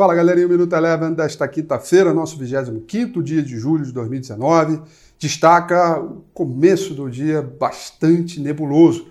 Fala galerinha, o Minuto Eleven desta quinta-feira, nosso 25 dia de julho de 2019. Destaca o começo do dia bastante nebuloso.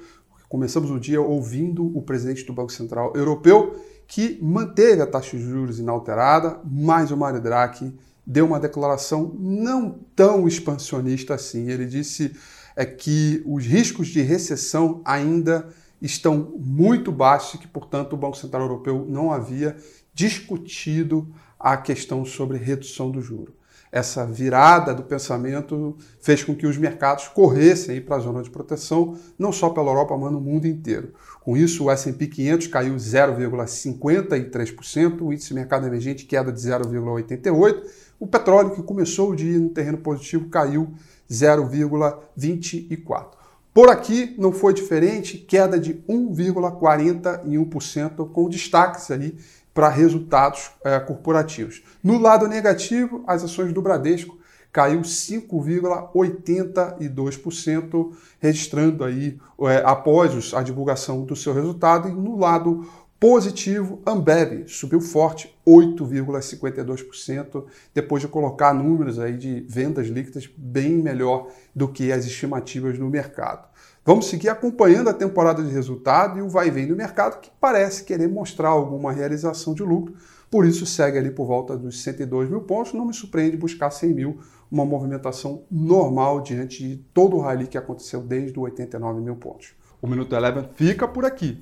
Começamos o dia ouvindo o presidente do Banco Central Europeu, que manteve a taxa de juros inalterada, mas o Mário Draghi deu uma declaração não tão expansionista assim. Ele disse é, que os riscos de recessão ainda estão muito baixos e que, portanto, o Banco Central Europeu não havia discutido a questão sobre redução do juro. Essa virada do pensamento fez com que os mercados corressem para a zona de proteção, não só pela Europa, mas no mundo inteiro. Com isso, o S&P 500 caiu 0,53%, o índice mercado emergente queda de 0,88%, o petróleo, que começou o dia no terreno positivo, caiu 0,24%. Por aqui não foi diferente, queda de 1,41%, com destaques aí para resultados é, corporativos. No lado negativo, as ações do Bradesco caiu 5,82%, registrando aí é, após a divulgação do seu resultado. E no lado positivo, Ambev subiu forte, 8,52%, depois de colocar números aí de vendas líquidas bem melhor do que as estimativas no mercado. Vamos seguir acompanhando a temporada de resultado e o vai vem do mercado que parece querer mostrar alguma realização de lucro, por isso segue ali por volta dos 102 mil pontos. Não me surpreende buscar 100 mil, uma movimentação normal diante de todo o rally que aconteceu desde os 89 mil pontos. O Minuto Eleven fica por aqui.